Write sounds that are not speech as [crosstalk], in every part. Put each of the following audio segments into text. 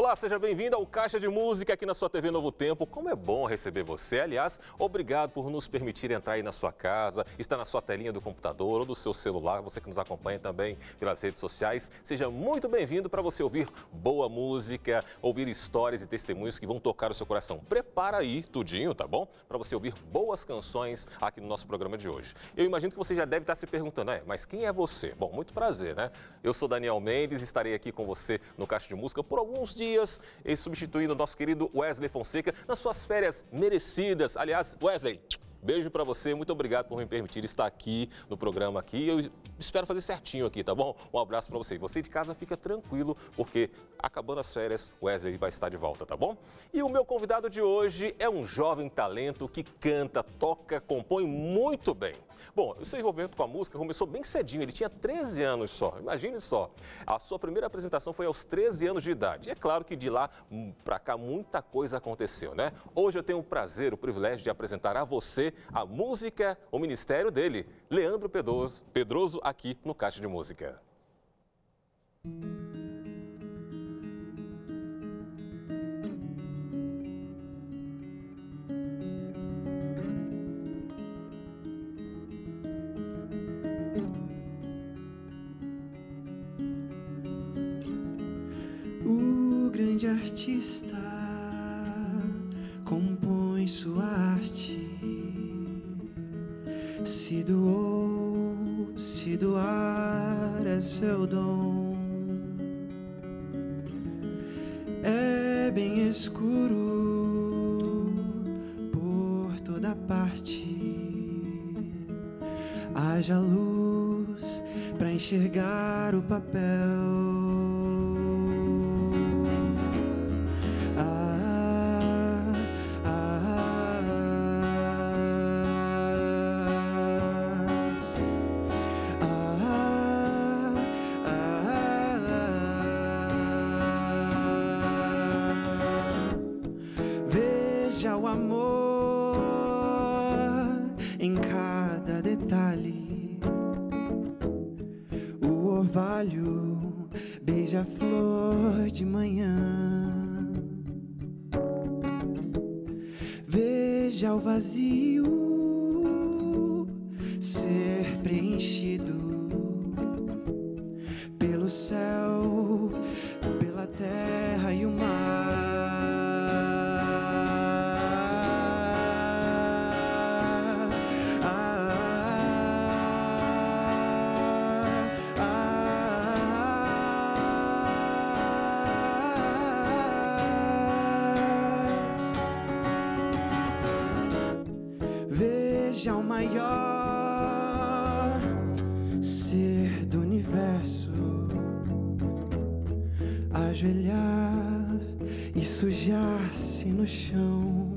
Olá, seja bem-vindo ao Caixa de Música aqui na sua TV Novo Tempo. Como é bom receber você. Aliás, obrigado por nos permitir entrar aí na sua casa, estar na sua telinha do computador ou do seu celular, você que nos acompanha também pelas redes sociais. Seja muito bem-vindo para você ouvir boa música, ouvir histórias e testemunhos que vão tocar o seu coração. Prepara aí tudinho, tá bom? Para você ouvir boas canções aqui no nosso programa de hoje. Eu imagino que você já deve estar se perguntando, é, mas quem é você? Bom, muito prazer, né? Eu sou Daniel Mendes, estarei aqui com você no Caixa de Música por alguns dias, e substituindo o nosso querido Wesley Fonseca nas suas férias merecidas. Aliás, Wesley, Beijo para você, muito obrigado por me permitir estar aqui no programa aqui. Eu espero fazer certinho aqui, tá bom? Um abraço para você. Você de casa fica tranquilo, porque acabando as férias, Wesley vai estar de volta, tá bom? E o meu convidado de hoje é um jovem talento que canta, toca, compõe muito bem. Bom, o seu envolvimento com a música começou bem cedinho, ele tinha 13 anos só, imagine só. A sua primeira apresentação foi aos 13 anos de idade. E é claro que de lá hum, para cá muita coisa aconteceu, né? Hoje eu tenho o prazer, o privilégio de apresentar a você a música, o ministério dele, Leandro Pedroso, Pedroso aqui no Caixa de Música. O grande artista escuro por toda parte. Haja luz para enxergar o papel. Sujar-se no chão.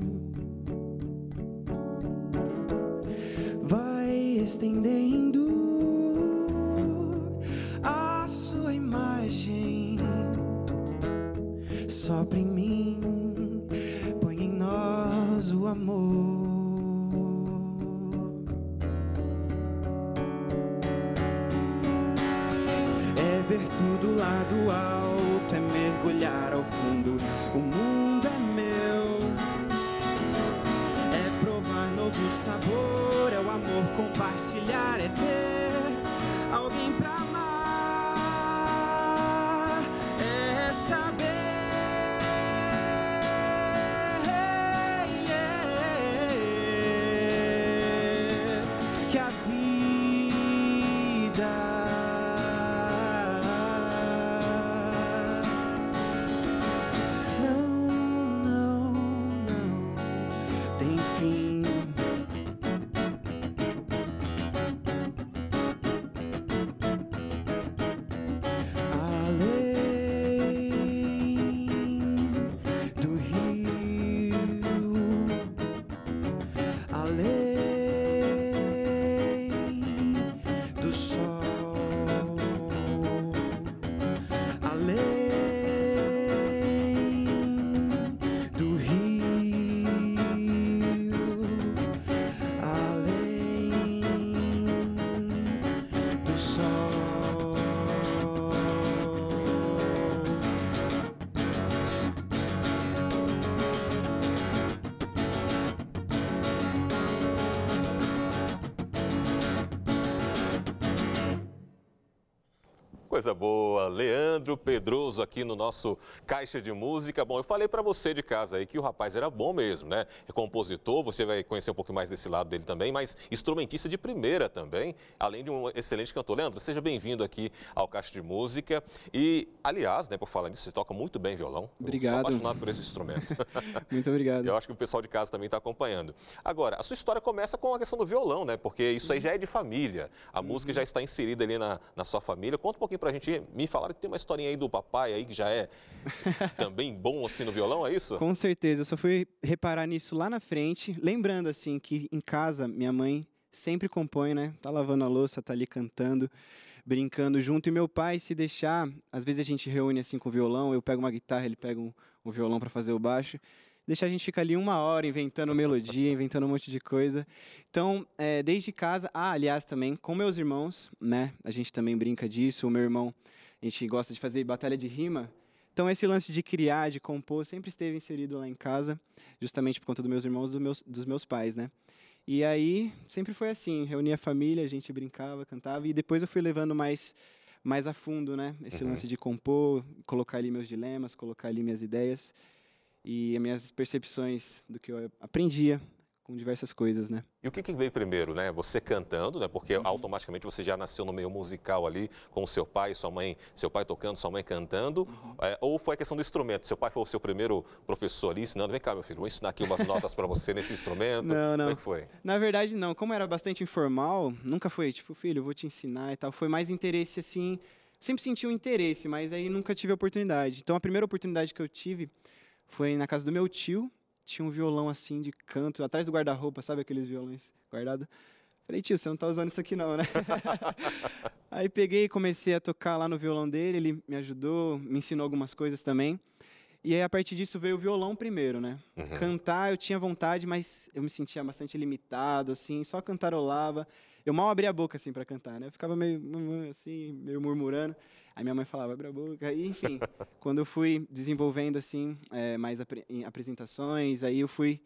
Vai estendendo a sua imagem, sopra em Coisa boa. Leandro Pedroso aqui no nosso Caixa de Música. Bom, eu falei para você de casa aí que o rapaz era bom mesmo, né? É compositor, você vai conhecer um pouco mais desse lado dele também, mas instrumentista de primeira também, além de um excelente cantor. Leandro, seja bem-vindo aqui ao Caixa de Música. E, aliás, né, por falar nisso, você toca muito bem violão. Obrigado. Eu sou apaixonado por esse instrumento. [laughs] muito obrigado. Eu acho que o pessoal de casa também está acompanhando. Agora, a sua história começa com a questão do violão, né? Porque isso aí já é de família. A uhum. música já está inserida ali na, na sua família. Conta um pouquinho pra gente. Me falaram que tem uma historinha aí do papai aí que já é [laughs] também bom assim no violão, é isso? Com certeza. Eu só fui reparar nisso lá na frente. Lembrando, assim, que em casa, minha mãe sempre compõe, né? Tá lavando a louça, tá ali cantando brincando junto. E meu pai, se deixar, às vezes a gente reúne assim com o violão, eu pego uma guitarra, ele pega um, um violão para fazer o baixo deixa a gente ficar ali uma hora inventando melodia, inventando um monte de coisa. Então, é, desde casa, ah, aliás, também com meus irmãos, né? A gente também brinca disso. O meu irmão, a gente gosta de fazer batalha de rima. Então, esse lance de criar, de compor, sempre esteve inserido lá em casa, justamente por conta dos meus irmãos, dos meus, dos meus pais, né? E aí, sempre foi assim, reunia a família, a gente brincava, cantava, e depois eu fui levando mais mais a fundo, né? Esse uhum. lance de compor, colocar ali meus dilemas, colocar ali minhas ideias e as minhas percepções do que eu aprendia com diversas coisas, né? E o que, que veio primeiro, né? Você cantando, né? Porque uhum. automaticamente você já nasceu no meio musical ali, com o seu pai, sua mãe, seu pai tocando, sua mãe cantando, uhum. é, ou foi a questão do instrumento? Seu pai foi o seu primeiro professor ali, ensinando, vem cá, meu filho, vou ensinar aqui umas notas para você nesse instrumento. Não, não. Como é que foi? Na verdade, não. Como era bastante informal, nunca foi, tipo, filho, vou te ensinar e tal. Foi mais interesse, assim, sempre senti um interesse, mas aí nunca tive a oportunidade. Então, a primeira oportunidade que eu tive foi na casa do meu tio, tinha um violão assim de canto, atrás do guarda-roupa, sabe aqueles violões guardados? Falei, tio, você não tá usando isso aqui não, né? [laughs] Aí peguei e comecei a tocar lá no violão dele, ele me ajudou, me ensinou algumas coisas também. E aí, a partir disso, veio o violão primeiro, né? Uhum. Cantar, eu tinha vontade, mas eu me sentia bastante limitado, assim, só cantarolava. Eu mal abria a boca, assim, para cantar, né? Eu ficava meio, assim, meio murmurando. Aí minha mãe falava, abre a boca. E, enfim, quando eu fui desenvolvendo, assim, é, mais ap apresentações, aí eu fui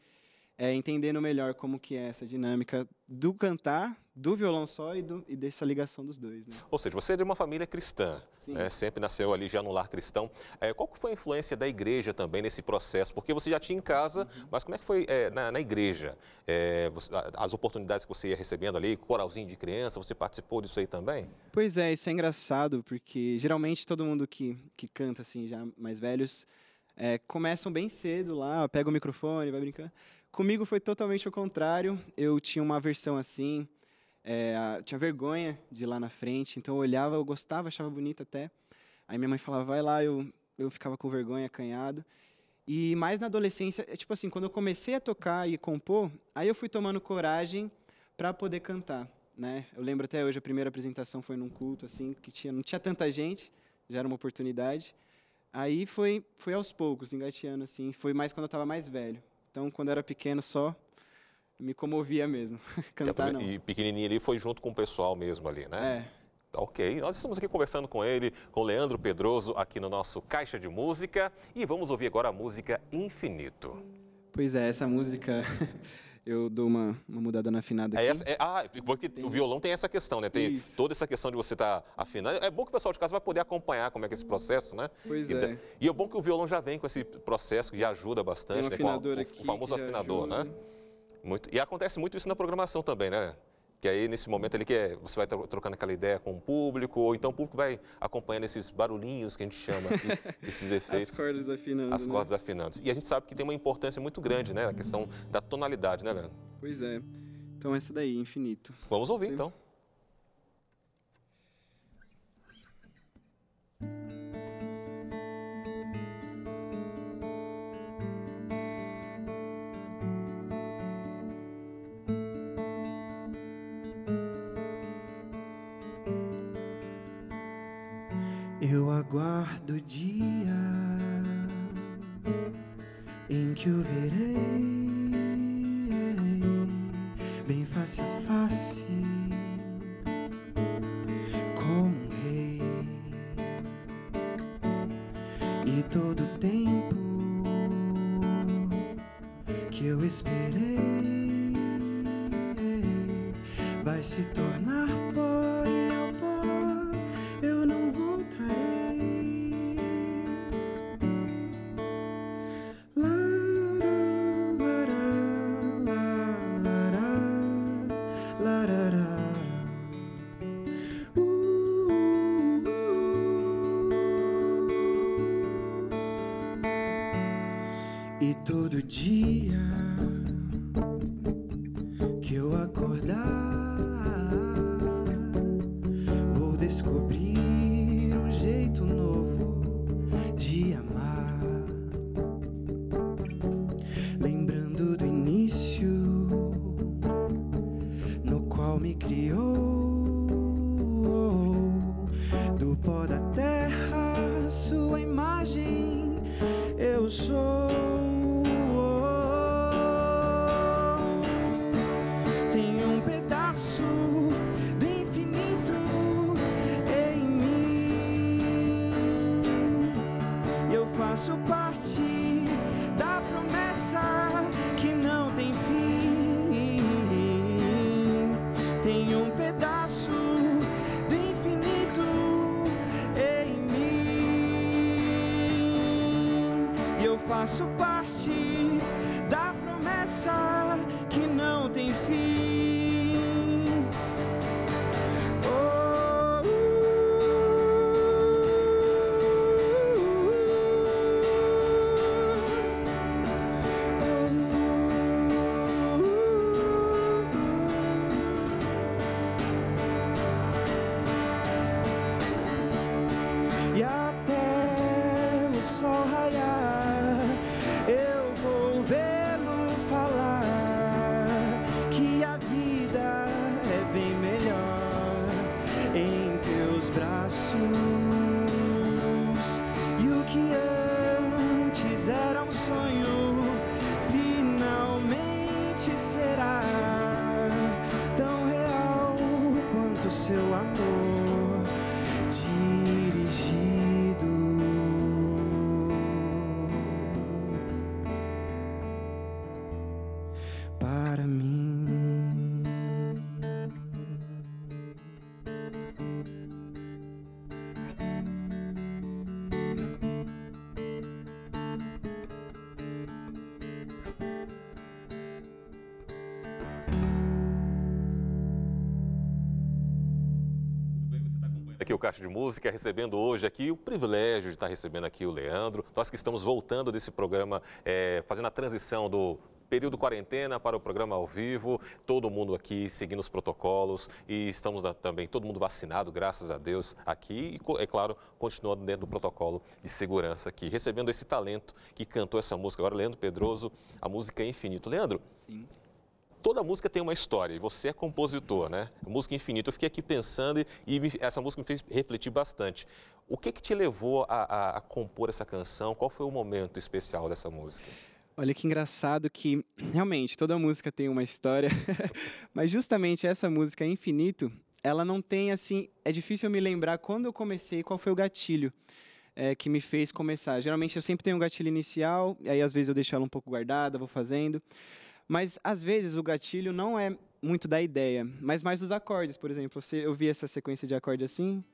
é, entendendo melhor como que é essa dinâmica do cantar, do violão só e, do, e dessa ligação dos dois. Né? Ou seja, você é de uma família cristã, né? sempre nasceu ali já no lar cristão. É, qual foi a influência da igreja também nesse processo? Porque você já tinha em casa, uhum. mas como é que foi é, na, na, igreja? É, você, as oportunidades que você ia recebendo ali, coralzinho de criança, você participou disso aí também? Pois é, isso é engraçado, porque geralmente todo mundo que, que canta assim, já mais velhos, é, começam bem cedo lá, pega o microfone, vai brincando. Comigo foi totalmente o contrário. Eu tinha uma versão assim, é, tinha vergonha de ir lá na frente, então eu olhava, eu gostava, achava bonito até. Aí minha mãe falava, vai lá, eu, eu ficava com vergonha, acanhado. E mais na adolescência, é tipo assim, quando eu comecei a tocar e compor, aí eu fui tomando coragem para poder cantar, né? Eu lembro até hoje a primeira apresentação foi num culto assim, que tinha não tinha tanta gente, já era uma oportunidade. Aí foi foi aos poucos, engateando assim, foi mais quando eu estava mais velho. Então, quando era pequeno só, me comovia mesmo. [laughs] Cantar não. E pequenininho ali foi junto com o pessoal mesmo ali, né? É. Ok, nós estamos aqui conversando com ele, com Leandro Pedroso, aqui no nosso Caixa de Música. E vamos ouvir agora a música Infinito. Pois é, essa música eu dou uma, uma mudada na afinada é aqui. Essa, é, ah, porque tem... o violão tem essa questão, né? Tem Isso. toda essa questão de você estar tá afinando. É bom que o pessoal de casa vai poder acompanhar como é que é esse processo, né? Pois e, é. E é bom que o violão já vem com esse processo que já ajuda bastante, tem um né? Afinador com a, aqui o famoso afinador, ajuda. né? Muito, e acontece muito isso na programação também, né? Que aí, nesse momento, ele quer, você vai trocando aquela ideia com o público, ou então o público vai acompanhando esses barulhinhos que a gente chama aqui, [laughs] esses efeitos. As cordas afinando. As né? cordas afinando. E a gente sabe que tem uma importância muito grande, né? A questão da tonalidade, né, Leandro? Pois é. Então, essa daí, infinito. Vamos ouvir, Sim. então. Aguardo o dia em que o verei. Bem face a face como um rei. E todo o tempo que eu esperei vai se tornar do pó da terra, sua imagem eu sou. Para mim. Aqui o Caixa de Música, recebendo hoje aqui o privilégio de estar recebendo aqui o Leandro. Nós que estamos voltando desse programa, é, fazendo a transição do período quarentena para o programa ao vivo, todo mundo aqui seguindo os protocolos e estamos também todo mundo vacinado, graças a Deus, aqui e, é claro, continuando dentro do protocolo de segurança aqui, recebendo esse talento que cantou essa música agora, Leandro Pedroso, a música Infinito. Leandro, Sim. toda música tem uma história e você é compositor, né? Música Infinita. Eu fiquei aqui pensando e, e me- essa música me fez refletir bastante. O que que te levou a, a- a compor essa canção? Qual foi o momento especial dessa música? Olha que engraçado que [clears throat] realmente toda música tem uma história, [laughs] mas justamente essa música Infinito, ela não tem assim, é difícil eu me lembrar quando eu comecei, qual foi o gatilho é, que me fez começar. Geralmente eu sempre tenho um gatilho inicial, e aí às vezes eu deixo ela um pouco guardada, vou fazendo, mas às vezes o gatilho não é muito da ideia, mas mais dos acordes, por exemplo. Você, eu vi essa sequência de acorde assim,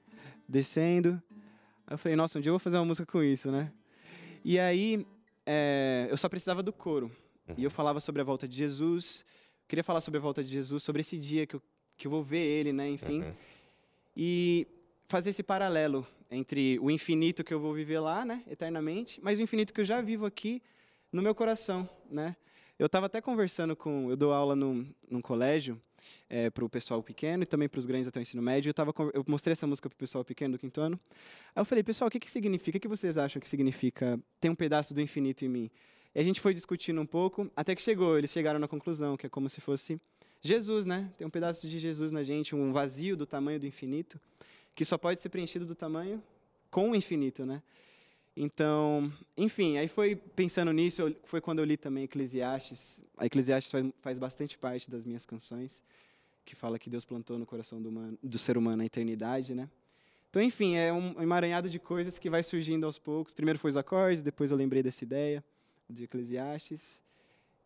descendo, aí eu falei, nossa, um dia eu vou fazer uma música com isso, né? E aí é, eu só precisava do coro. E eu falava sobre a volta de Jesus. Queria falar sobre a volta de Jesus, sobre esse dia que eu, que eu vou ver ele, né? Enfim. Uhum. E fazer esse paralelo entre o infinito que eu vou viver lá, né? Eternamente, mas o infinito que eu já vivo aqui no meu coração, né? Eu estava até conversando com. Eu dou aula num, num colégio para o pessoal pequeno e também para os grandes até o ensino médio. Eu, tava, eu mostrei essa música para o pessoal pequeno do quinto ano. Aí eu falei, pessoal, o que, que significa? O que vocês acham que significa ter um pedaço do infinito em mim? E a gente foi discutindo um pouco, até que chegou. Eles chegaram na conclusão que é como se fosse Jesus, né? Tem um pedaço de Jesus na gente, um vazio do tamanho do infinito, que só pode ser preenchido do tamanho com o infinito, né? Então, enfim, aí foi pensando nisso, foi quando eu li também Eclesiastes. A Eclesiastes faz, faz bastante parte das minhas canções, que fala que Deus plantou no coração do, humano- do ser humano a eternidade, né? Então, enfim, é um emaranhado de coisas que vai surgindo aos poucos. Primeiro foi os acordes, depois eu lembrei dessa ideia de Eclesiastes.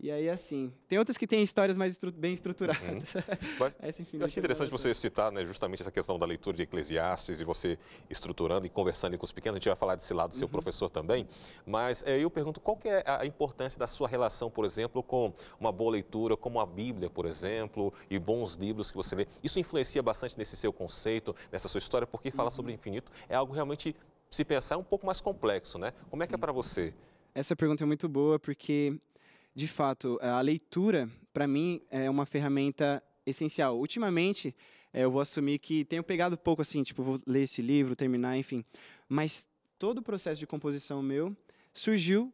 E aí, assim, tem outras que têm histórias mais estru- bem estruturadas. [laughs] Mas Essa, enfim, eu achei interessante você citar né, justamente essa questão da leitura de Eclesiastes e você estruturando e conversando com os pequenos. A gente vai falar desse lado do seu Uhum. professor também. Mas eh, eu pergunto qual que é a importância da sua relação, por exemplo, com uma boa leitura, como a Bíblia, por exemplo, e bons livros que você lê. Isso influencia bastante nesse seu conceito, nessa sua história, porque falar sobre o Uhum. infinito é algo realmente, se pensar, um pouco mais complexo, né? Como é que é para você? Essa pergunta é muito boa porque, de fato, a leitura, para mim, é uma ferramenta essencial. Ultimamente, é, eu vou assumir que tenho pegado pouco assim, tipo, vou ler esse livro, terminar, enfim. Mas todo o processo de composição meu surgiu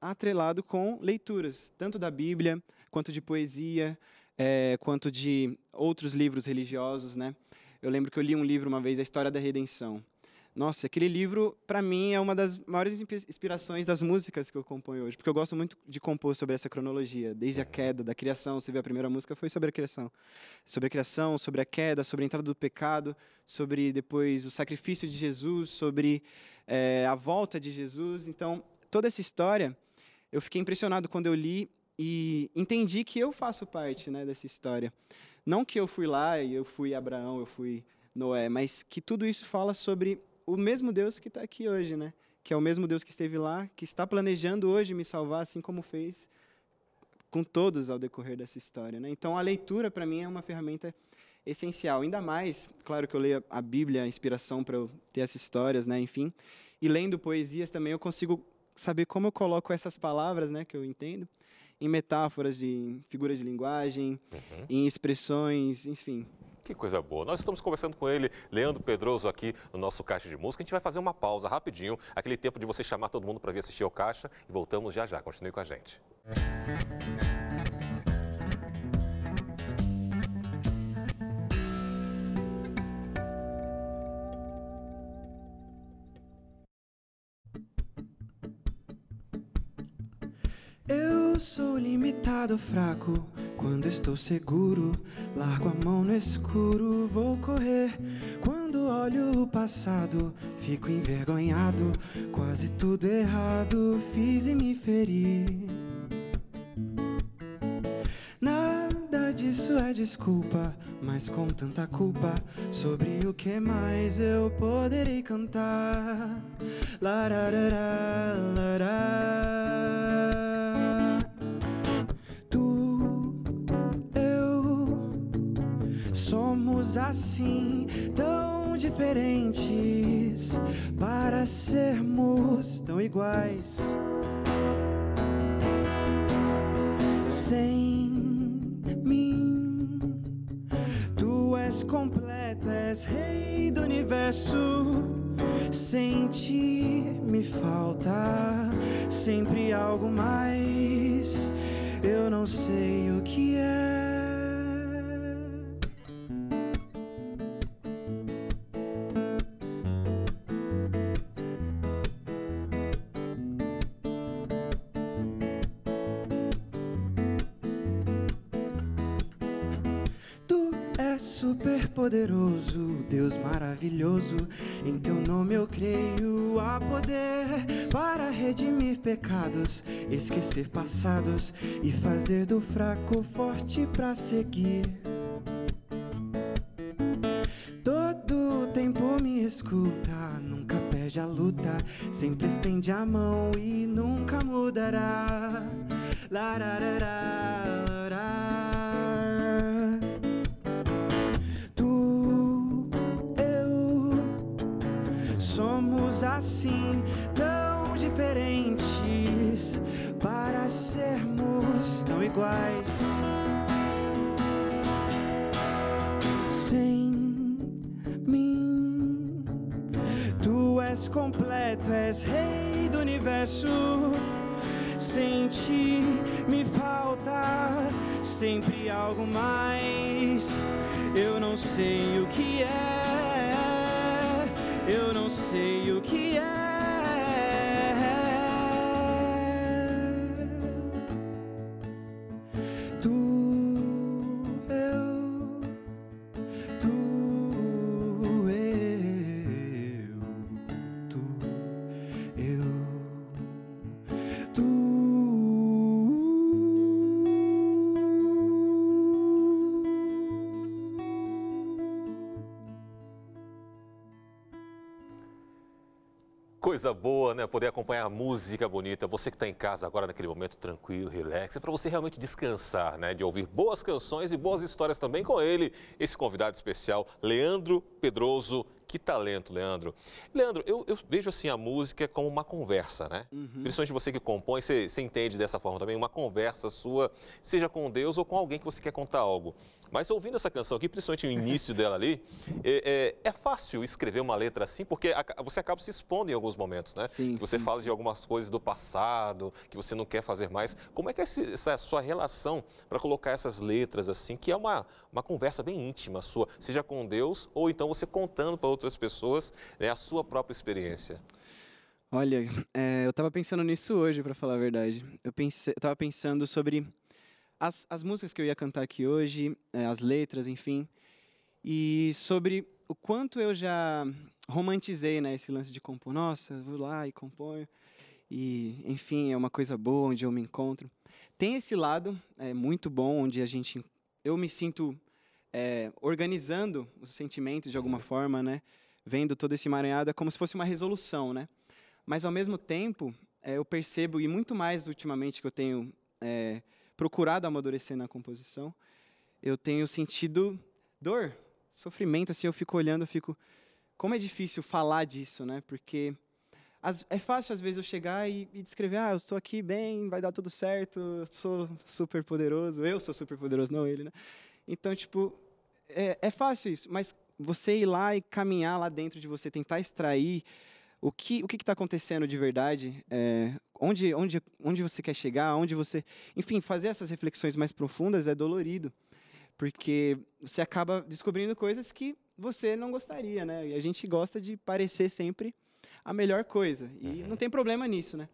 atrelado com leituras, tanto da Bíblia, quanto de poesia, é, quanto de outros livros religiosos, né? Eu lembro que eu li um livro uma vez, A História da Redenção. Nossa, aquele livro, para mim, é uma das maiores inspirações das músicas que eu componho hoje, porque eu gosto muito de compor sobre essa cronologia, desde a queda, da criação. Você vê a primeira música foi sobre a criação, sobre a criação, sobre a queda, sobre a entrada do pecado, sobre depois o sacrifício de Jesus, sobre é, a volta de Jesus. Então, toda essa história, eu fiquei impressionado quando eu li e entendi que eu faço parte, né, dessa história. Não que eu fui lá e eu fui Abraão, eu fui Noé, mas que tudo isso fala sobre o mesmo Deus que está aqui hoje, né? Que é o mesmo Deus que esteve lá, que está planejando hoje me salvar, assim como fez com todos ao decorrer dessa história, né? Então a leitura para mim é uma ferramenta essencial, ainda mais, claro que eu leio a Bíblia, a inspiração para eu ter essas histórias, né? Enfim, e lendo poesias também eu consigo saber como eu coloco essas palavras, né? Que eu entendo em metáforas, em figuras de linguagem, uhum. em expressões, enfim. Que coisa boa. Nós estamos conversando com ele, Leandro Pedroso, aqui no nosso Caixa de Música. A gente vai fazer uma pausa rapidinho, aquele tempo de você chamar todo mundo para vir assistir ao Caixa e voltamos já já. Continue com a gente. Eu sou limitado, fraco quando estou seguro, largo a mão no escuro, vou correr. Quando olho o passado, fico envergonhado. Quase tudo errado fiz e me feri. Nada disso é desculpa, mas com tanta culpa, sobre o que mais eu poderei cantar. Lararara, lararara. Somos assim, tão diferentes, para sermos tão iguais. Sem mim, tu és completo, és rei do universo. Sem ti me falta sempre algo mais. Eu não sei o que é. Poderoso, Deus maravilhoso. Em teu nome eu creio há poder para redimir pecados, esquecer passados e fazer do fraco forte para seguir. Todo tempo me escuta, nunca perde a luta, sempre estende a mão e nunca mudará. Assim tão diferentes para sermos tão iguais. Sem mim, tu és completo, és rei do universo. Sem ti me falta sempre algo mais. Eu não sei o que é eu não sei o que é. Coisa boa, né? Poder acompanhar música bonita. Você que está em casa agora naquele momento tranquilo, relax, é para você realmente descansar, né? De ouvir boas canções e boas histórias também com ele, esse convidado especial, Leandro Pedroso. Que talento, Leandro. Leandro, eu, eu vejo assim a música como uma conversa, né? Uhum. Principalmente você que compõe, você, você entende dessa forma também, uma conversa sua, seja com Deus ou com alguém que você quer contar algo. Mas ouvindo essa canção aqui, principalmente o início dela ali, é, é, é, fácil escrever uma letra assim, porque você acaba se expondo em alguns momentos, né? Sim, você sim, fala de algumas coisas do passado, que você não quer fazer mais. Como é que é essa sua relação para colocar essas letras assim, que é uma, uma conversa bem íntima sua, seja com Deus ou então você contando para outras pessoas né, a sua própria experiência? Olha, é, eu estava pensando nisso hoje, para falar a verdade. Eu estava pensando sobre as, as músicas que eu ia cantar aqui hoje, é, as letras, enfim, e sobre o quanto eu já romantizei né, esse lance de compor. Nossa, vou lá e componho, e enfim, é uma coisa boa onde eu me encontro. Tem esse lado é, muito bom, onde a gente, eu me sinto é, organizando os sentimentos de alguma forma, né? Vendo todo esse emaranhado, é como se fosse uma resolução, né? Mas, ao mesmo tempo, é, eu percebo, e muito mais ultimamente que eu tenho é, procurado amadurecer na composição, eu tenho sentido dor, sofrimento, assim, eu fico olhando, eu fico... Como é difícil falar disso, né? Porque as, é fácil, às vezes, eu chegar e, e, descrever, ah, eu estou aqui bem, vai dar tudo certo, eu sou super poderoso, eu sou super poderoso, não ele, né? Então, tipo, é, é fácil isso, mas você ir lá e caminhar lá dentro de você, tentar extrair o que o que está acontecendo de verdade, é, onde, onde, onde você quer chegar, onde você. Enfim, fazer essas reflexões mais profundas é dolorido, porque você acaba descobrindo coisas que você não gostaria, né? E a gente gosta de parecer sempre a melhor coisa. E uhum. não tem problema nisso, né?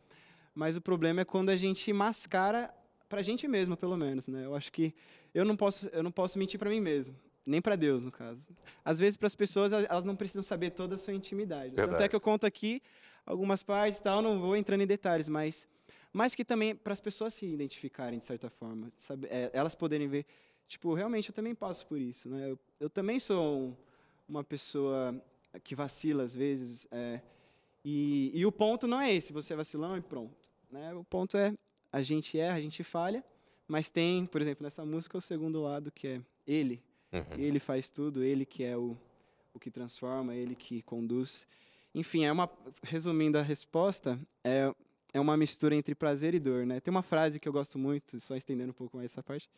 Mas o problema é quando a gente mascara para a gente mesmo, pelo menos, né? Eu acho que eu não posso, eu não posso mentir para mim mesmo nem para Deus, no caso. Às vezes, para as pessoas, elas não precisam saber toda a sua intimidade. Verdade. Tanto é que eu conto aqui algumas partes e tal, não vou entrando em detalhes, mas, mas que também para as pessoas se identificarem, de certa forma, sabe, é, elas poderem ver, tipo, realmente eu também passo por isso, né? Eu, eu também sou um, uma pessoa que vacila às vezes, é, e, e o ponto não é esse, você é vacilão e pronto. Né? O ponto é, a gente erra, a gente falha, mas tem, por exemplo, nessa música, o segundo lado, que é ele, Uhum. Ele faz tudo, ele que é o, o que transforma, ele que conduz. Enfim, é uma resumindo a resposta, é é uma mistura entre prazer e dor, né? Tem uma frase que eu gosto muito, só estendendo um pouco mais essa parte,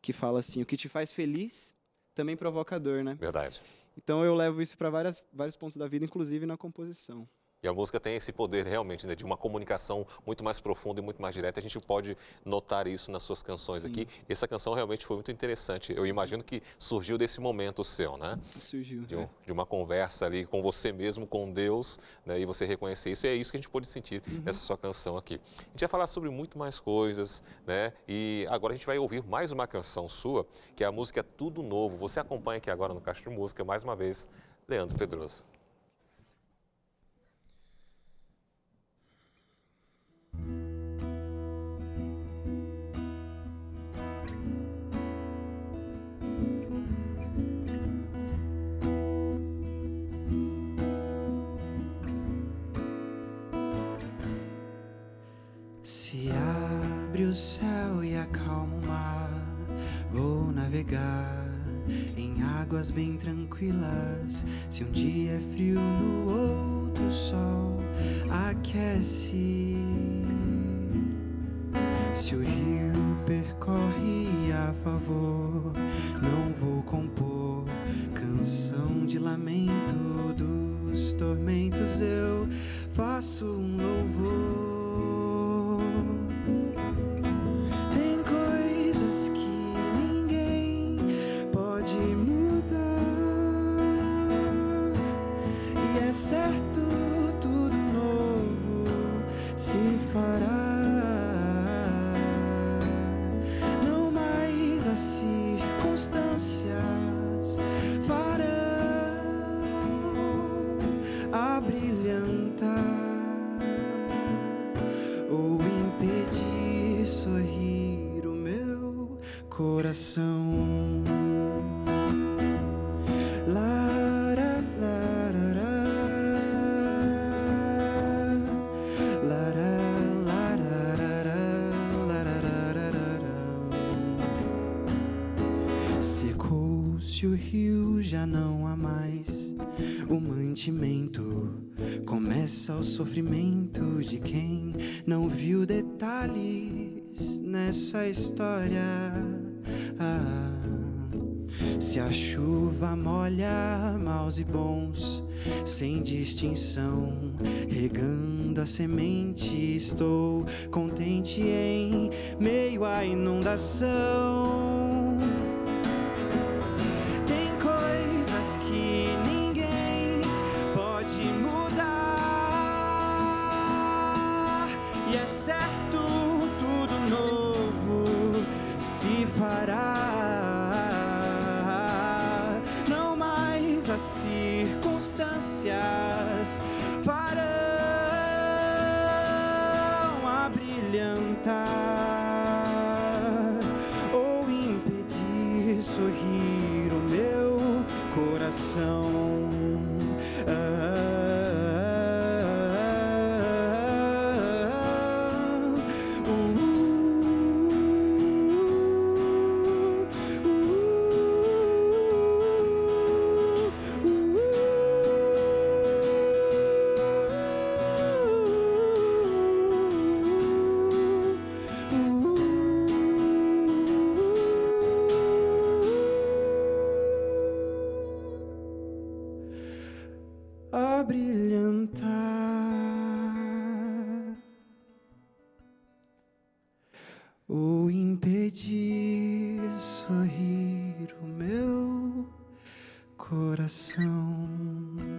que fala assim: "O que te faz feliz também provoca dor", né? Verdade. Então eu levo isso para vários pontos da vida, inclusive na composição. E a música tem esse poder realmente né, de uma comunicação muito mais profunda e muito mais direta. A gente pode notar isso nas suas canções Sim. aqui. Essa canção realmente foi muito interessante. Eu imagino que surgiu desse momento seu, né? Surgiu. De, um, é. de uma conversa ali com você mesmo, com Deus, né, e você reconhecer isso. E é isso que a gente pode sentir uhum. nessa sua canção aqui. A gente vai falar sobre muito mais coisas, né? E agora a gente vai ouvir mais uma canção sua, que é a música Tudo Novo. Você acompanha aqui agora no Caixa de Música, mais uma vez, Leandro Pedroso. Se abre o céu e acalma o mar, vou navegar em águas bem tranquilas. Se um dia é frio, no outro sol aquece. Se o rio percorre a favor, não vou compor canção de lamento dos tormentos. Eu faço um já não há mais o mantimento. Começa o sofrimento de quem não viu detalhes nessa história. Ah, Se a chuva molha maus e bons, sem distinção, regando a semente, estou contente em meio à inundação. Sorrir o meu coração.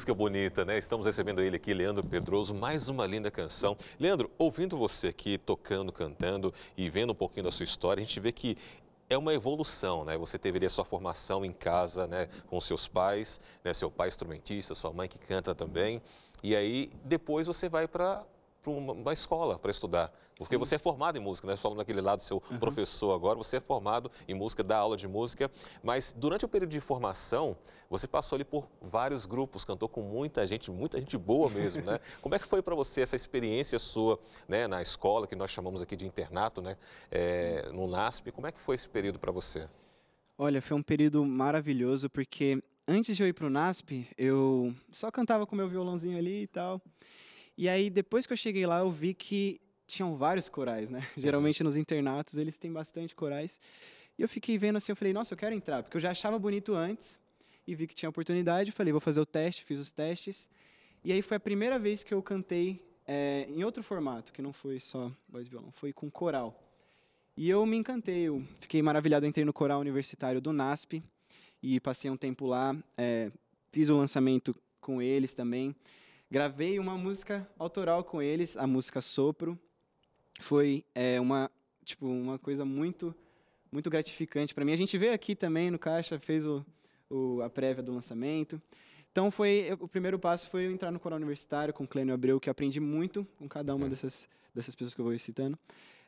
Música bonita, né? Estamos recebendo ele aqui, Leandro Pedroso, mais uma linda canção. Leandro, ouvindo você aqui tocando, cantando e vendo um pouquinho da sua história, a gente vê que é uma evolução, né? Você teve a sua formação em casa, né, com seus pais, né, seu pai instrumentista, sua mãe que canta também, e aí depois você vai para uma, uma escola para estudar, porque você é formado em música, né? Falando daquele lado seu professor agora, você é formado em música, dá aula de música, mas durante o período de formação, você passou ali por vários grupos, cantou com muita gente, muita gente boa mesmo, né? [laughs] Como é que foi para você essa experiência sua, né, na escola que nós chamamos aqui de internato, né, é, no NASP? Como é que foi esse período para você? Olha, foi um período maravilhoso, porque antes de eu ir pro NASP, eu só cantava com meu violãozinho ali e tal. E aí, depois que eu cheguei lá, eu vi que tinham vários corais, né? [laughs] Geralmente nos internatos eles têm bastante corais. E eu fiquei vendo assim, eu falei, nossa, eu quero entrar, porque eu já achava bonito antes e vi que tinha oportunidade. Falei, vou fazer o teste, fiz os testes. E aí foi a primeira vez que eu cantei eh, em outro formato, que não foi só voz e violão, foi com coral. E eu me encantei, eu fiquei maravilhado. Eu entrei no coral universitário do NASP e passei um tempo lá. eh, fiz o lançamento com eles também. Gravei uma música autoral com eles, a música Sopro. Foi eh, uma, tipo, uma coisa muito, muito gratificante para mim. A gente veio aqui também no Caixa, fez o, o- a prévia do lançamento. Então foi o primeiro passo foi eu entrar no coral universitário com o Clênio Abreu, que aprendi muito com cada uma dessas dessas pessoas que eu vou citando,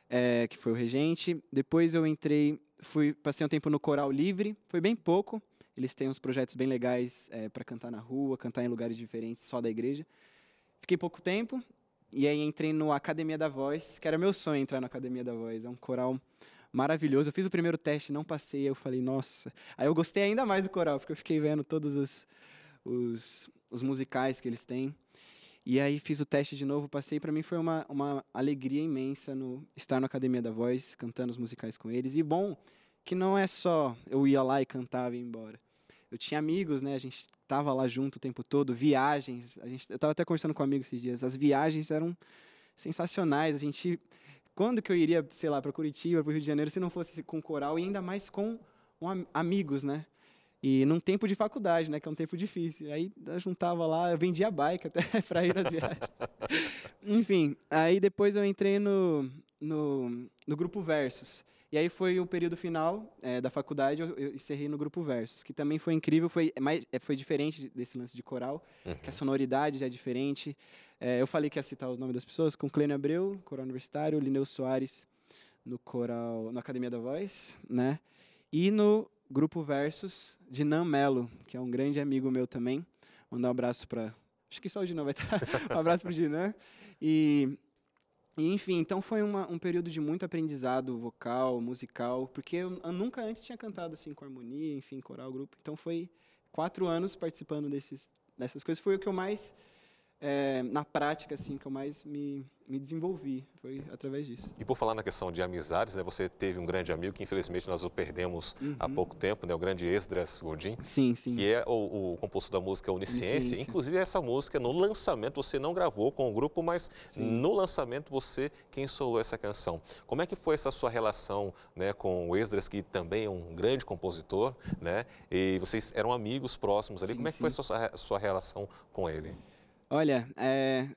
eh, que foi o regente. Depois eu entrei, fui passei um tempo no coral livre, foi bem pouco. Eles têm uns projetos bem legais para cantar na rua, cantar em lugares diferentes, só da igreja. Fiquei pouco tempo e aí entrei no Academia da Voz, que era meu sonho entrar na Academia da Voz. É um coral maravilhoso. Eu fiz o primeiro teste, não passei, eu falei, nossa. Aí eu gostei ainda mais do coral, porque eu fiquei vendo todos os, os, os musicais que eles têm. E aí fiz o teste de novo, passei. Para mim foi uma, uma alegria imensa no estar na Academia da Voz, cantando os musicais com eles. E bom que não é só eu ia lá e cantava e ia embora. Eu tinha amigos, né? A gente tava lá junto o tempo todo, viagens. A gente, eu tava até conversando com um esses dias. As viagens eram sensacionais. A gente, quando que eu iria, sei lá, para Curitiba, para Rio de Janeiro, se não fosse com coral e ainda mais com um am- amigos, né? E num tempo de faculdade, né? Que é um tempo difícil. Aí eu juntava lá, eu vendia bike até [laughs] para ir nas viagens. Enfim, aí depois eu entrei no, no, no grupo Versus. E aí foi o período final eh, da faculdade, eu, eu encerrei no grupo Versus, que também foi incrível, foi, é mais, é, foi diferente desse lance de coral, que a sonoridade já é diferente. Eh, eu falei que ia citar os nomes das pessoas, com Clênio Abreu, coral universitário, Lineu Soares no coral, na Academia da Voz, né? E no grupo Versus, Dinan Melo, que é um grande amigo meu também. Mandar um abraço para. Acho que só o Dinan vai estar. [laughs] um abraço para o Dinan. E Enfim, então foi uma, um período de muito aprendizado vocal, musical, porque eu, eu nunca antes tinha cantado assim com harmonia, enfim, coral, grupo. Então foi quatro anos participando desses, dessas coisas. Foi o que eu mais é, na prática, assim, que eu mais me, me desenvolvi, foi através disso. E por falar na questão de amizades, né, você teve um grande amigo que infelizmente nós o perdemos uhum. há pouco tempo, né, o grande Esdras Godin. Sim, sim. Que é o, o compositor da música Onisciência. Inclusive essa música, no lançamento, você não gravou com o grupo, mas sim. no lançamento você quem solou essa canção. Como é que foi essa sua relação né, com o Esdras, que também é um grande compositor, né, e vocês eram amigos próximos ali, sim, como é que sim. foi a sua, a sua relação com ele? Olha, é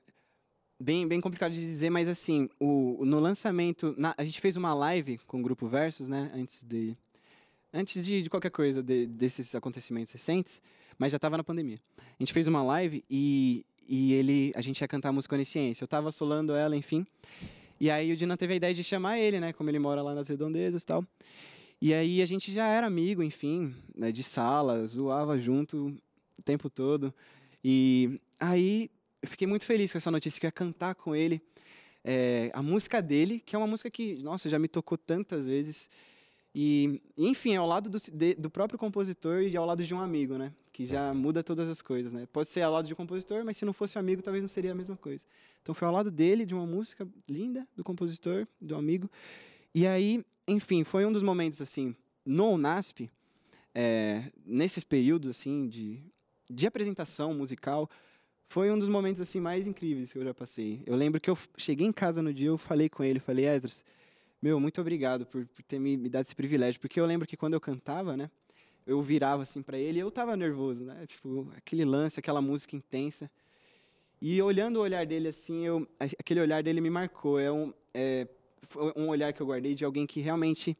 bem, bem complicado de dizer, mas assim, o, no lançamento, na, a gente fez uma live com o Grupo Versus, né, antes de, antes de, de qualquer coisa, de, desses acontecimentos recentes, mas já estava na pandemia. A gente fez uma live e, e ele, a gente ia cantar a música Onisciência. Eu estava solando ela, enfim, e aí o Dina teve a ideia de chamar ele, né, como ele mora lá nas Redondezas e tal. E aí a gente já era amigo, enfim, né, de sala, zoava junto o tempo todo. E aí eu fiquei muito feliz com essa notícia, que eu ia cantar com ele é, a música dele, que é uma música que, nossa, já me tocou tantas vezes. E, enfim, ao lado do, de, do próprio compositor e ao lado de um amigo, né? Que já muda todas as coisas, né? Pode ser ao lado de um compositor, mas se não fosse um amigo, talvez não seria a mesma coisa. Então foi ao lado dele, de uma música linda, do compositor, do amigo. E aí, enfim, foi um dos momentos, assim, no UNASP, é, nesses períodos, assim, de de apresentação musical, foi um dos momentos assim mais incríveis que eu já passei. Eu lembro que eu cheguei em casa no dia, eu falei com ele, falei, Esdras, meu, muito obrigado por, por ter me, me, dado esse privilégio, porque eu lembro que quando eu cantava, né, eu virava assim para ele e eu tava nervoso, né, tipo, aquele lance, aquela música intensa. E olhando o olhar dele assim, eu, aquele olhar dele me marcou. É um, é, um olhar que eu guardei de alguém que realmente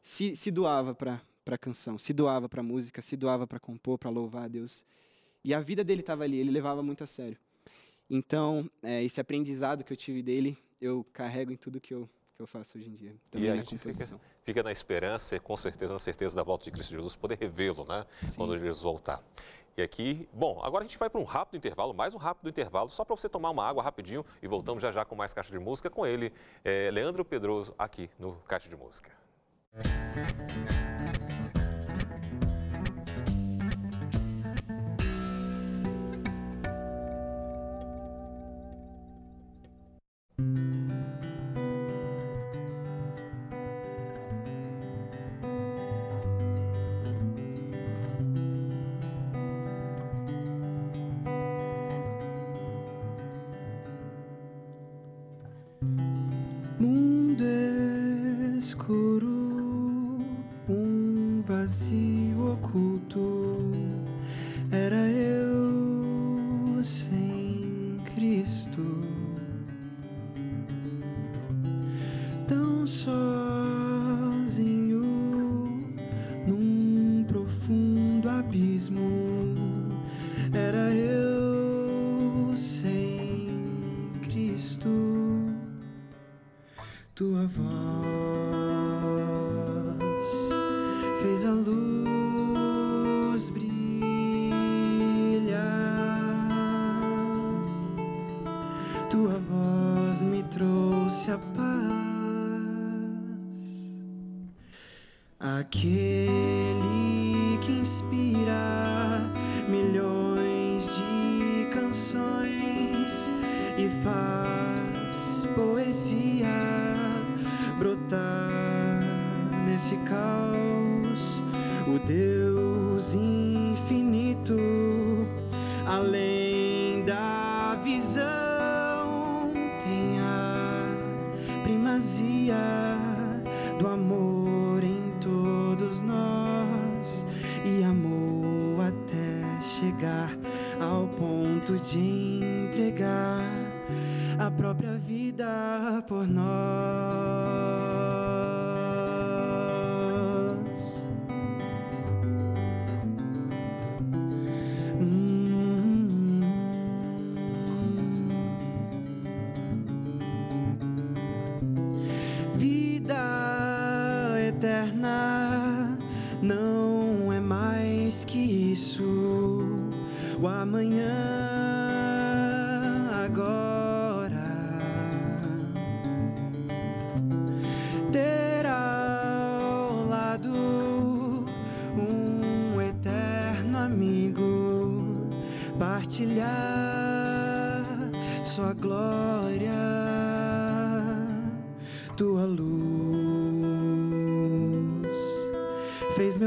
se, se doava para para canção, se doava para música, se doava para compor, para louvar a Deus. E a vida dele estava ali, ele levava muito a sério. Então, é, esse aprendizado que eu tive dele, eu carrego em tudo que eu, que eu faço hoje em dia. Também e a gente fica, fica, na esperança e com certeza na certeza da volta de Cristo Jesus, poder revê-lo, né? Sim. Quando Jesus voltar. E aqui, bom, agora a gente vai para um rápido intervalo, mais um rápido intervalo, só para você tomar uma água rapidinho e voltamos já já com mais Caixa de Música com ele, é, Leandro Pedroso, aqui no Caixa de Música. compartilhar Mundo escuro, um vazio oculto.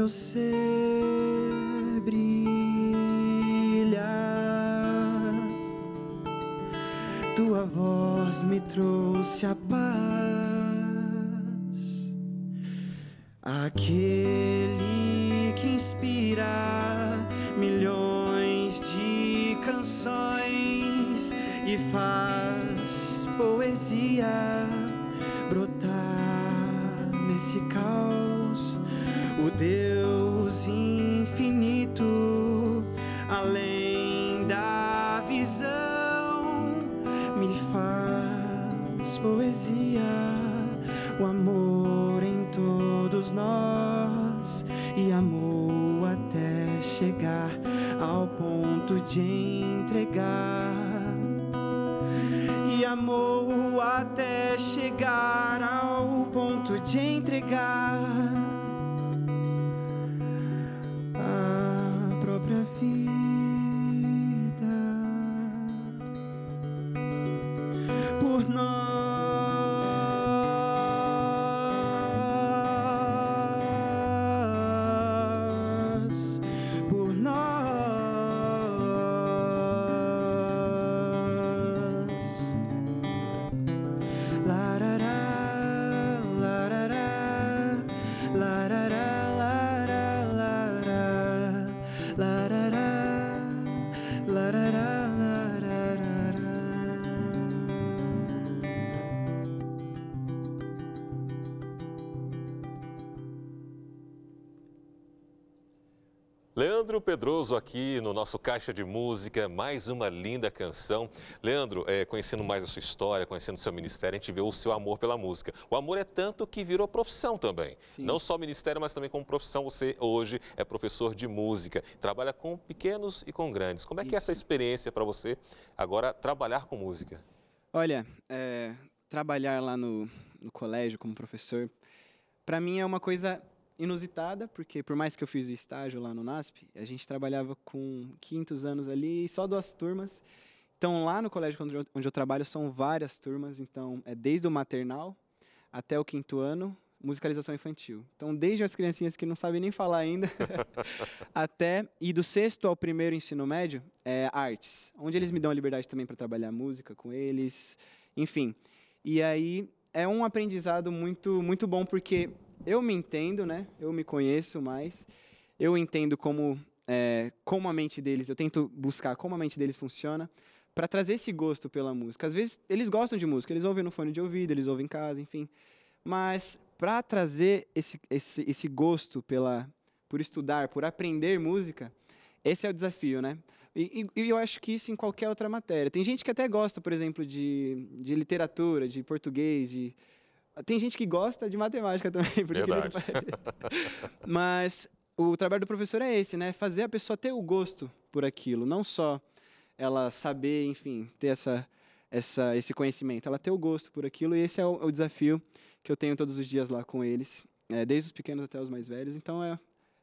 Meu ser brilhar. Tua voz me trouxe a entregar. E amou até chegar ao ponto de entregar Pedroso aqui no nosso Caixa de Música, mais uma linda canção. Leandro, é, conhecendo mais a sua história, conhecendo o seu ministério, a gente vê o seu amor pela música. O amor é tanto que virou profissão também. Sim. Não só ministério, mas também como profissão. Você hoje é professor de música, trabalha com pequenos e com grandes. Como é que é essa Isso. experiência para você agora trabalhar com música? Olha, é, trabalhar lá no, no colégio como professor, para mim é uma coisa inusitada, porque por mais que eu fiz o estágio lá no NASP, a gente trabalhava com quintos anos ali e só duas turmas. Então lá no colégio onde eu, onde eu trabalho são várias turmas, então é desde o maternal até o quinto ano, musicalização infantil. Então desde as criancinhas que não sabem nem falar ainda, [laughs] até e do sexto ao primeiro ensino médio é artes, onde eles me dão a liberdade também para trabalhar música com eles, enfim. E aí é um aprendizado muito muito bom porque eu me entendo, né? Eu me conheço mais, eu entendo como é, como a mente deles, eu tento buscar como a mente deles funciona para trazer esse gosto pela música. Às vezes eles gostam de música, eles ouvem no fone de ouvido, eles ouvem em casa, enfim. Mas para trazer esse, esse, esse gosto pela, por estudar, por aprender música, esse é o desafio, né? E, e- eu acho que isso em qualquer outra matéria. Tem gente que até gosta, por exemplo, de, de literatura, de português, de... Tem gente que gosta de matemática [laughs] também, por Verdade. Mas o trabalho do professor é esse, né? Fazer a pessoa ter o gosto por aquilo, não só ela saber, enfim, ter essa, essa, esse conhecimento, ela ter o gosto por aquilo, e esse é o, é o desafio que eu tenho todos os dias lá com eles, é, desde os pequenos até os mais velhos, então é,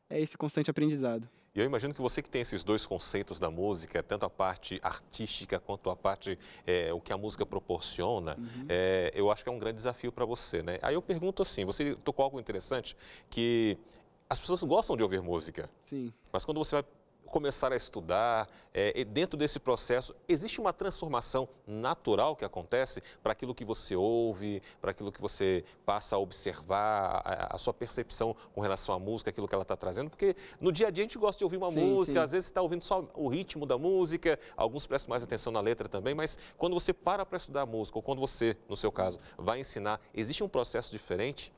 é esse constante aprendizado. E eu imagino que você que tem esses dois conceitos da música, tanto a parte artística quanto a parte, é, o que a música proporciona, é, eu acho que é um grande desafio para você, né? Aí eu pergunto assim, você tocou algo interessante, que as pessoas gostam de ouvir música, Sim. mas quando você vai começar a estudar, é, e dentro desse processo, existe uma transformação natural que acontece para aquilo que você ouve, para aquilo que você passa a observar, a, a sua percepção com relação à música, aquilo que ela está trazendo, porque no dia a dia a gente gosta de ouvir uma Sim, música, sim. às vezes você está ouvindo só o ritmo da música, alguns prestam mais atenção na letra também, mas quando você para para estudar música, ou quando você, no seu caso, vai ensinar, existe um processo diferente?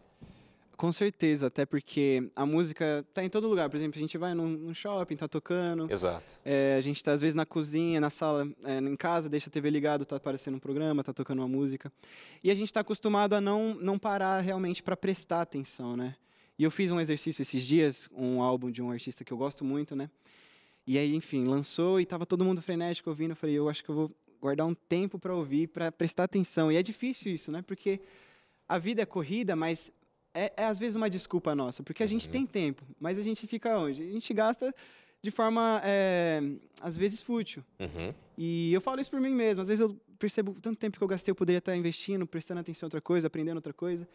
Com certeza, até porque a música tá em todo lugar. Por exemplo, a gente vai num, num shopping, tá tocando. Exato. É, a gente tá, às vezes, na cozinha, na sala, é, em casa, deixa a TV ligado, tá aparecendo um programa, tá tocando uma música. E a gente tá acostumado a não, não parar realmente para prestar atenção, né? E eu fiz um exercício esses dias, um álbum de um artista que eu gosto muito, né? E aí, enfim, lançou e tava todo mundo frenético ouvindo. Eu falei, eu acho que eu vou guardar um tempo para ouvir, para prestar atenção. E é difícil isso, né? Porque a vida é corrida, mas é, é às vezes uma desculpa nossa, porque a gente tem tempo, mas a gente fica onde? A gente gasta de forma, é, às vezes, fútil. Uhum. E eu falo isso por mim mesmo. Às vezes eu percebo tanto tempo que eu gastei, eu poderia estar investindo, prestando atenção em outra coisa, aprendendo outra coisa.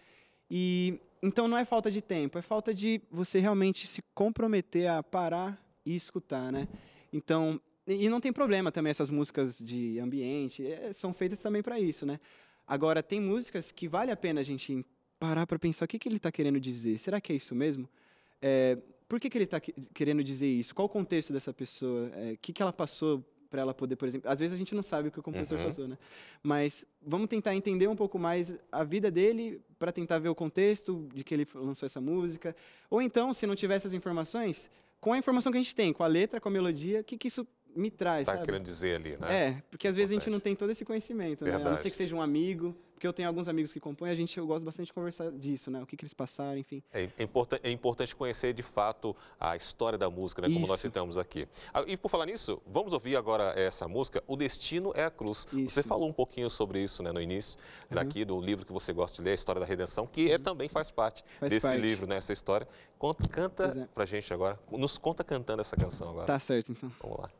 E então não é falta de tempo, é falta de você realmente se comprometer a parar e escutar, né? Então, e não tem problema também essas músicas de ambiente, é, são feitas também para isso, né? Agora, tem músicas que vale a pena a gente parar para pensar o que, que ele está querendo dizer. Será que é isso mesmo? É, por que, que ele está querendo dizer isso? Qual o contexto dessa pessoa? O é, que, que ela passou para ela poder, por exemplo... Às vezes a gente não sabe o que o compositor uhum. passou, né? Mas vamos tentar entender um pouco mais a vida dele para tentar ver o contexto de que ele lançou essa música. Ou então, se não tiver essas informações, com a informação que a gente tem, com a letra, com a melodia, o que, que isso me traz, tá sabe? querendo dizer ali, né? É, porque às vezes a gente não tem todo esse conhecimento, né? A não ser que seja um amigo, porque eu tenho alguns amigos que compõem, a gente, eu gosto bastante de conversar disso, né? O que, que eles passaram, enfim. É, é, importan é importante conhecer, de fato, a história da música, né? Como Isso. nós citamos aqui. Ah, e por falar nisso, vamos ouvir agora essa música, O Destino é a Cruz. Isso. Você falou um pouquinho sobre isso, né, no início, uhum. daqui do livro que você gosta de ler, A História da Redenção, que é, também faz parte faz desse parte. livro, né? Essa história. Conta, canta é. pra gente agora, nos conta cantando essa canção agora. Tá certo, então. Vamos lá.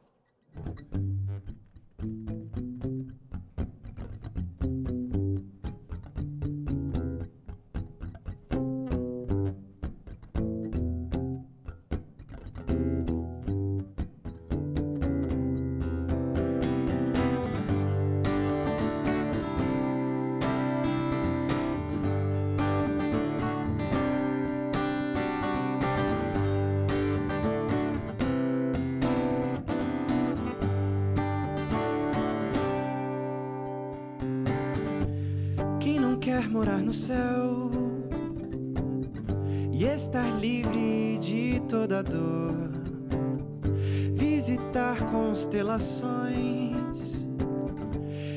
Constelações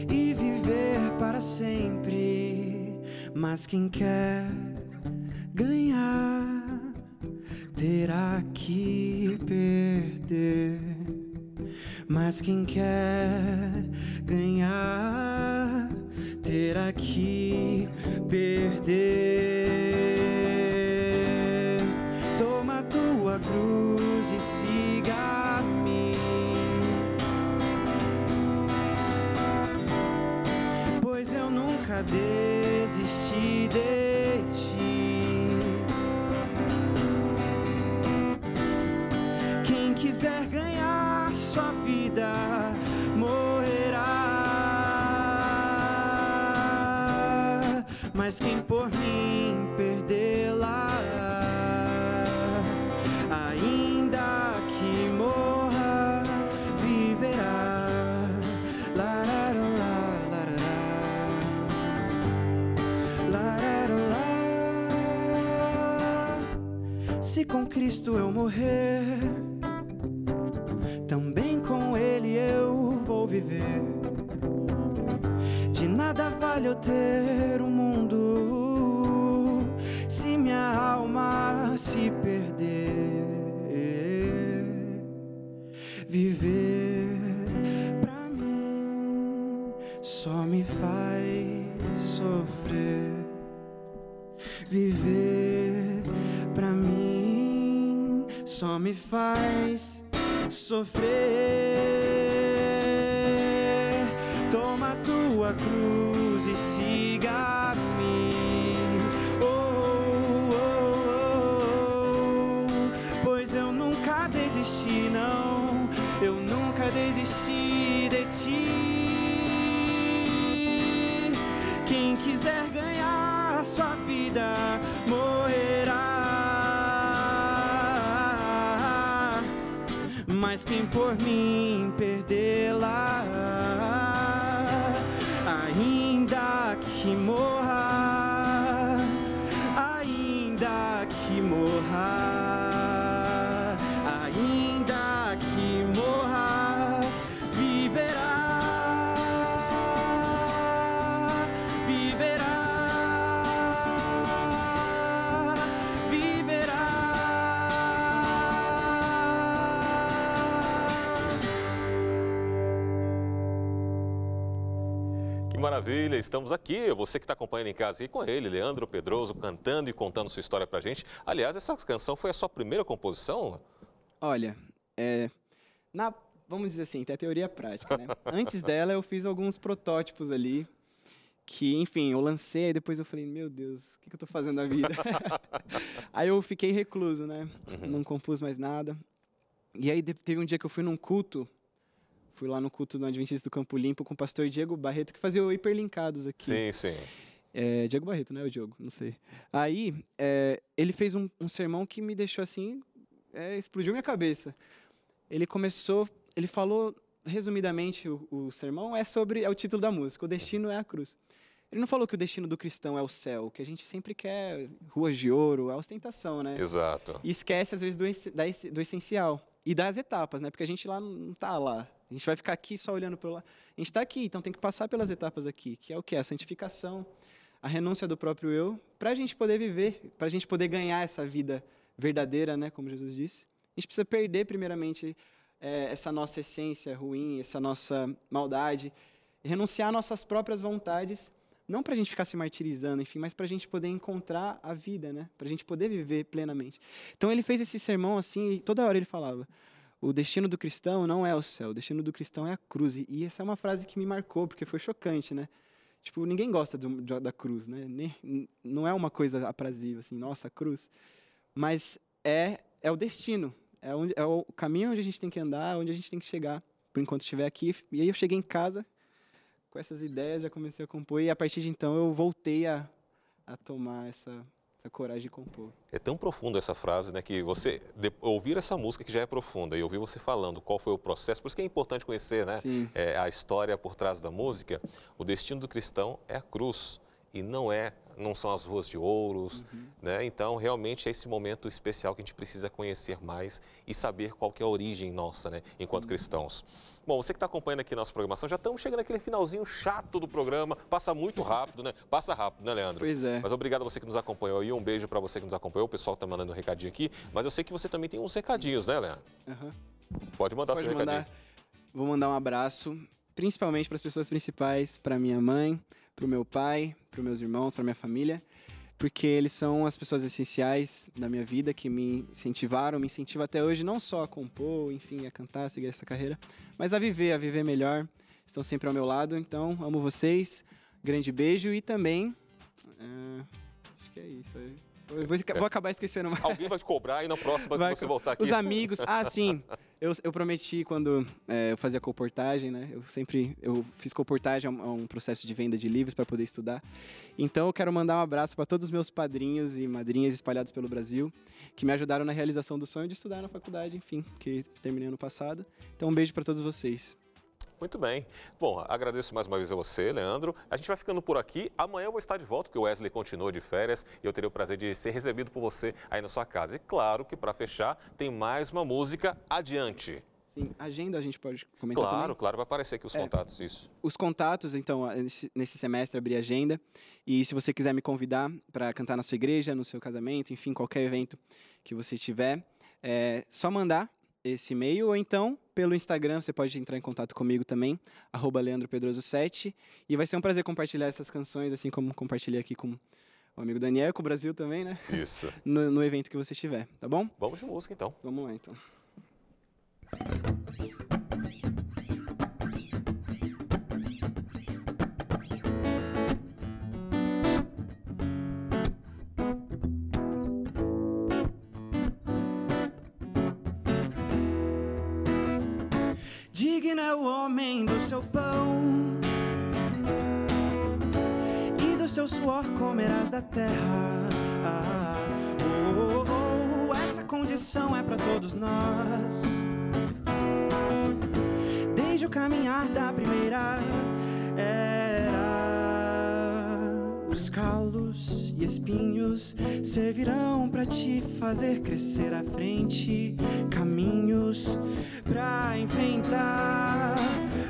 e viver para sempre. Mas quem quer ganhar terá que perder. Mas quem quer nunca desisti de ti. Quem quiser ganhar sua vida, morrerá. mas quem por mim perdê-la, Se com Cristo eu morrer, também com Ele eu vou viver. De nada vale eu ter sofrer. Toma tua cruz e siga-me. Oh, oh, oh, oh, pois eu nunca desisti, não. Eu nunca desisti de ti. Quem quiser ganhar sua vida Mas quem por mim perdê-la. Ainda que morra, maravilha, estamos aqui. Você que está acompanhando em casa aqui com ele, Leandro Pedroso, cantando e contando sua história pra gente. Aliás, essa canção foi a sua primeira composição? Olha, é, na, vamos dizer assim, tem a teoria prática, né? [laughs] Antes dela, eu fiz alguns protótipos ali, que, enfim, eu lancei, e depois eu falei, meu Deus, o que, que eu tô fazendo na vida? [laughs] aí eu fiquei recluso, né? Uhum. Não compus mais nada. E aí teve um dia que eu fui num culto, fui lá no culto do Adventista do Campo Limpo com o pastor Diego Barreto, que fazia o Hiperlinkados aqui. Sim, sim. É, Diego Barreto, né? O Diogo, não sei. Aí, é, ele fez um, um sermão que me deixou assim, é, explodiu minha cabeça. Ele começou, ele falou, resumidamente, o, o sermão é sobre, é o título da música, o destino é a cruz. Ele não falou que o destino do cristão é o céu, que a gente sempre quer ruas de ouro, a ostentação, né? Exato. E esquece, às vezes, do, do essencial. E das etapas, né? Porque a gente lá não tá lá. A gente vai ficar aqui só olhando para lá. A gente está aqui, então tem que passar pelas etapas aqui, que é o quê? A santificação, a renúncia do próprio eu, para a gente poder viver, para a gente poder ganhar essa vida verdadeira, né? Como Jesus disse. A gente precisa perder, primeiramente, eh, essa nossa essência ruim, essa nossa maldade, renunciar nossas próprias vontades, não para a gente ficar se martirizando, enfim, mas para a gente poder encontrar a vida, né? Para a gente poder viver plenamente. Então ele fez esse sermão assim, e toda hora ele falava: o destino do cristão não é o céu, o destino do cristão é a cruz. E- essa é uma frase que me marcou, porque foi chocante, né? Tipo, ninguém gosta do- da cruz, né? Nem- não é uma coisa aprazível, assim, nossa, cruz. Mas é, é o destino, é, onde, é o caminho onde a gente tem que andar, onde a gente tem que chegar, por enquanto estiver aqui. E aí eu cheguei em casa com essas ideias, já comecei a compor, e a partir de então eu voltei a, a tomar essa, essa coragem de compor. É tão profunda essa frase, né, que você de- ouvir essa música que já é profunda e ouvir você falando qual foi o processo, por isso que é importante conhecer, né, é, a história por trás da música. O destino do cristão é a cruz e não é, não são as ruas de ouros, né? Então realmente é esse momento especial que a gente precisa conhecer mais e saber qual que é a origem nossa, né, enquanto cristãos. Bom, você que está acompanhando aqui nossa programação, já estamos chegando naquele finalzinho chato do programa. Passa muito rápido, né? Passa rápido, né, Leandro? Pois é. Mas obrigado a você que nos acompanhou aí. Um beijo para você que nos acompanhou. O pessoal está mandando um recadinho aqui. Mas eu sei que você também tem uns recadinhos, né, Leandro? Aham. Pode mandar Pode seu mandar. recadinho. Vou mandar um abraço, principalmente para as pessoas principais, para minha mãe, para o meu pai, para meus irmãos, para minha família, porque eles são as pessoas essenciais da minha vida que me incentivaram, me incentivam até hoje não só a compor, enfim, a cantar, a seguir essa carreira, mas a viver, a viver melhor. Estão sempre ao meu lado, então amo vocês. Grande beijo e também é, acho que é isso. aí. Eu vou, vou acabar esquecendo mais. Alguém vai te cobrar e na próxima Vai que você voltar aqui. Os amigos. Ah, sim. [laughs] Eu, eu prometi quando é, eu fazia comportagem, né? Eu sempre eu fiz comportagem, é um, um processo de venda de livros para poder estudar. Então eu quero mandar um abraço para todos os meus padrinhos e madrinhas espalhados pelo Brasil que me ajudaram na realização do sonho de estudar na faculdade, enfim, que terminei ano passado. Então um beijo para todos vocês. Muito bem. Bom, agradeço mais uma vez a você, Leandro. A gente vai ficando por aqui. Amanhã eu vou estar de volta, porque o Wesley continua de férias e eu terei o prazer de ser recebido por você aí na sua casa. E claro que para fechar, tem mais uma música adiante. Sim, agenda a gente pode comentar Claro, também. claro, vai aparecer aqui os É. contatos, isso. os contatos, então, nesse, semestre abri agenda. E se você quiser me convidar para cantar na sua igreja, no seu casamento, enfim, qualquer evento que você tiver, é só mandar esse e-mail ou então pelo Instagram você pode entrar em contato comigo também, arroba leandropedroso7. E vai ser um prazer compartilhar essas canções, assim como compartilhei aqui com o amigo Daniel, com o Brasil também, né? Isso. [laughs] No, no evento que você tiver, tá bom? Vamos de música então. Vamos lá, então. Digno é o homem do seu pão e do seu suor comerás da terra. Ah, oh, oh, oh, essa condição é para todos nós. Desde o caminhar da primeira calos e espinhos servirão para te fazer crescer à frente, caminhos para enfrentar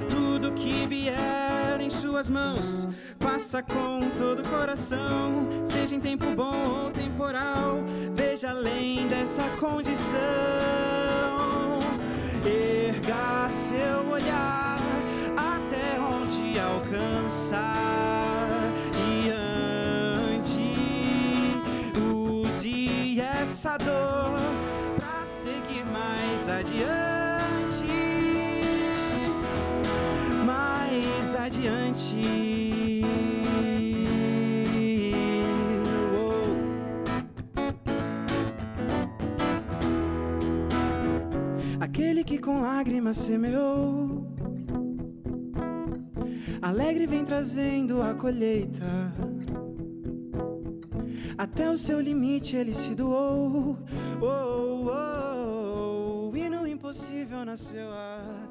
tudo que vier em suas mãos. Faça com todo o coração, seja em tempo bom ou temporal. Veja além dessa condição. Erga seu olhar até onde alcançar cansador pra seguir mais adiante. Mais adiante. Aquele que com lágrimas semeou, alegre vem trazendo a colheita até o seu limite ele se doou. Oh, oh, oh, e no impossível nasceu a